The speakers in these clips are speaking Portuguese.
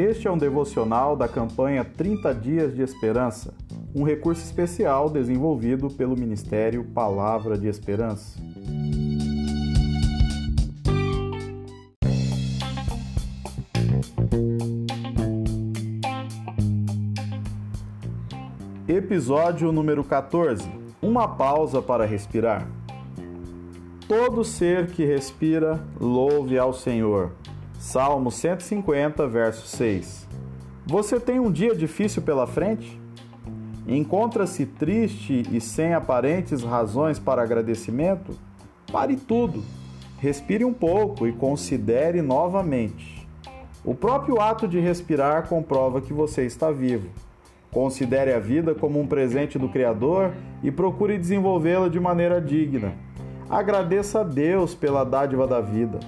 Este é um devocional da campanha 30 Dias de Esperança, um recurso especial desenvolvido pelo Ministério Palavra de Esperança. Episódio número 14 Uma pausa para respirar. Todo ser que respira, louve ao Senhor. Salmo 150, verso 6. Você tem um dia difícil pela frente? Encontra-se triste e sem aparentes razões para agradecimento? Pare tudo, respire um pouco e considere novamente. O próprio ato de respirar comprova que você está vivo. Considere a vida como um presente do Criador e procure desenvolvê-la de maneira digna. Agradeça a Deus pela dádiva da vida.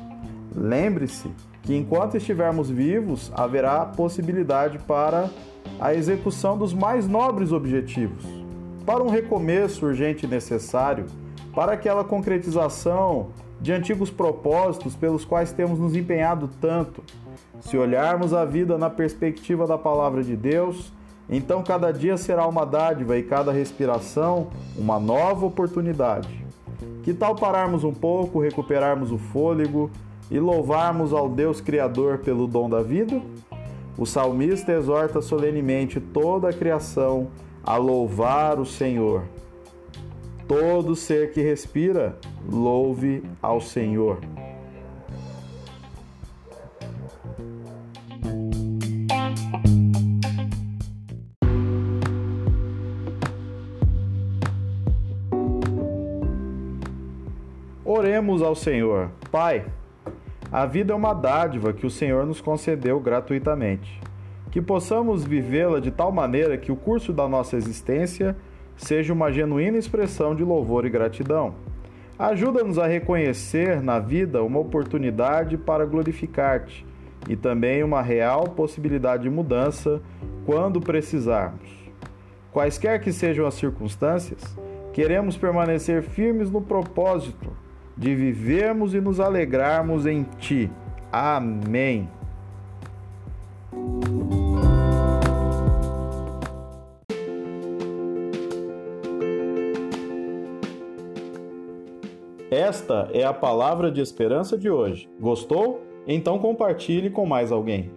Lembre-se que enquanto estivermos vivos, haverá possibilidade para a execução dos mais nobres objetivos, para um recomeço urgente e necessário, para aquela concretização de antigos propósitos pelos quais temos nos empenhado tanto. Se olharmos a vida na perspectiva da palavra de Deus, então cada dia será uma dádiva e cada respiração uma nova oportunidade. Que tal pararmos um pouco, recuperarmos o fôlego e louvarmos ao Deus Criador pelo dom da vida? O salmista exorta solenemente toda a criação a louvar o Senhor. Todo ser que respira, louve ao Senhor. Oremos ao Senhor. Pai, a vida é uma dádiva que o Senhor nos concedeu gratuitamente. Que possamos vivê-la de tal maneira que o curso da nossa existência seja uma genuína expressão de louvor e gratidão. Ajuda-nos a reconhecer na vida uma oportunidade para glorificar-te e também uma real possibilidade de mudança quando precisarmos. Quaisquer que sejam as circunstâncias, queremos permanecer firmes no propósito de vivermos e nos alegrarmos em Ti. Amém. Esta é a palavra de esperança de hoje. Gostou? Então compartilhe com mais alguém.